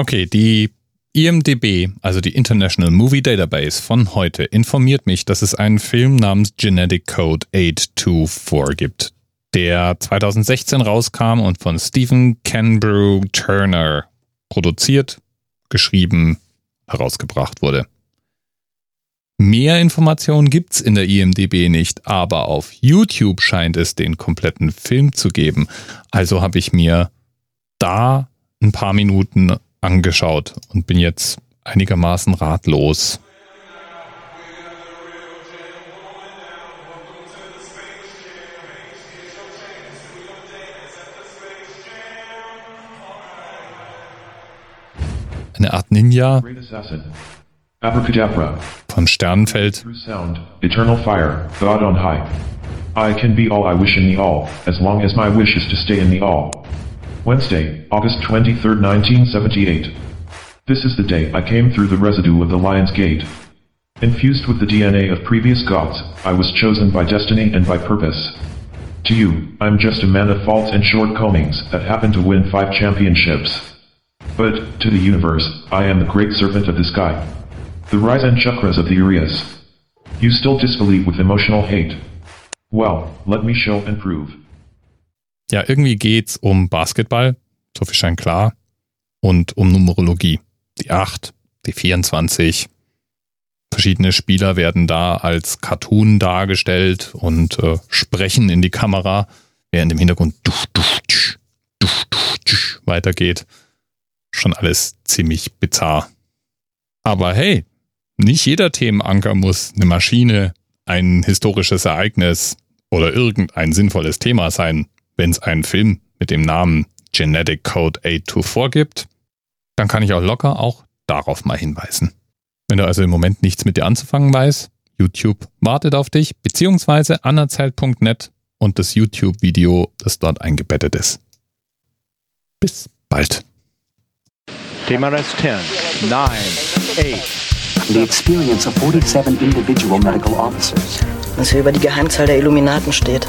Okay, die IMDB, also die International Movie Database von heute, informiert mich, dass es einen Film namens Genetic Code 824 gibt, der 2016 rauskam und von Stephen Canbrew Turner produziert, geschrieben, herausgebracht wurde. Mehr Informationen gibt's in der IMDB nicht, aber auf YouTube scheint es den kompletten Film zu geben. Also habe ich mir da ein paar Minuten angeschaut und bin jetzt einigermaßen ratlos. Eine Art Ninja. Von Sternenfeld. Eternal fire, God on high. I can be all I wish in the all, as long as my wish is to stay in the all. Wednesday, August 23, 1978. This is the day I came through the residue of the lion's gate. Infused with the DNA of previous gods, I was chosen by destiny and by purpose. To you, I'm just a man of faults and shortcomings that happened to win five championships. But, to the universe, I am the great servant of the sky. The rise and chakras of the Urias. You still disbelieve with emotional hate. Well, let me show and prove. Ja, irgendwie geht's um Basketball, so viel scheint klar, und um Numerologie. Die 8, die 24. Verschiedene Spieler werden da als Cartoon dargestellt und äh, sprechen in die Kamera, während im Hintergrund dusch, dusch, dusch, dusch, dusch, weitergeht. Schon alles ziemlich bizarr. Aber hey, nicht jeder Themenanker muss eine Maschine, ein historisches Ereignis oder irgendein sinnvolles Thema sein. Wenn es einen Film mit dem Namen Genetic Code 824 gibt, dann kann ich auch locker auch darauf mal hinweisen. Wenn du also im Moment nichts mit dir anzufangen weißt, YouTube wartet auf dich, beziehungsweise anerzählt.net und das YouTube-Video, das dort eingebettet ist. Bis bald. TMRS 10, 9, 8, the experience of 47 individual medical officers. Was hier über die Geheimzahl der Illuminaten steht.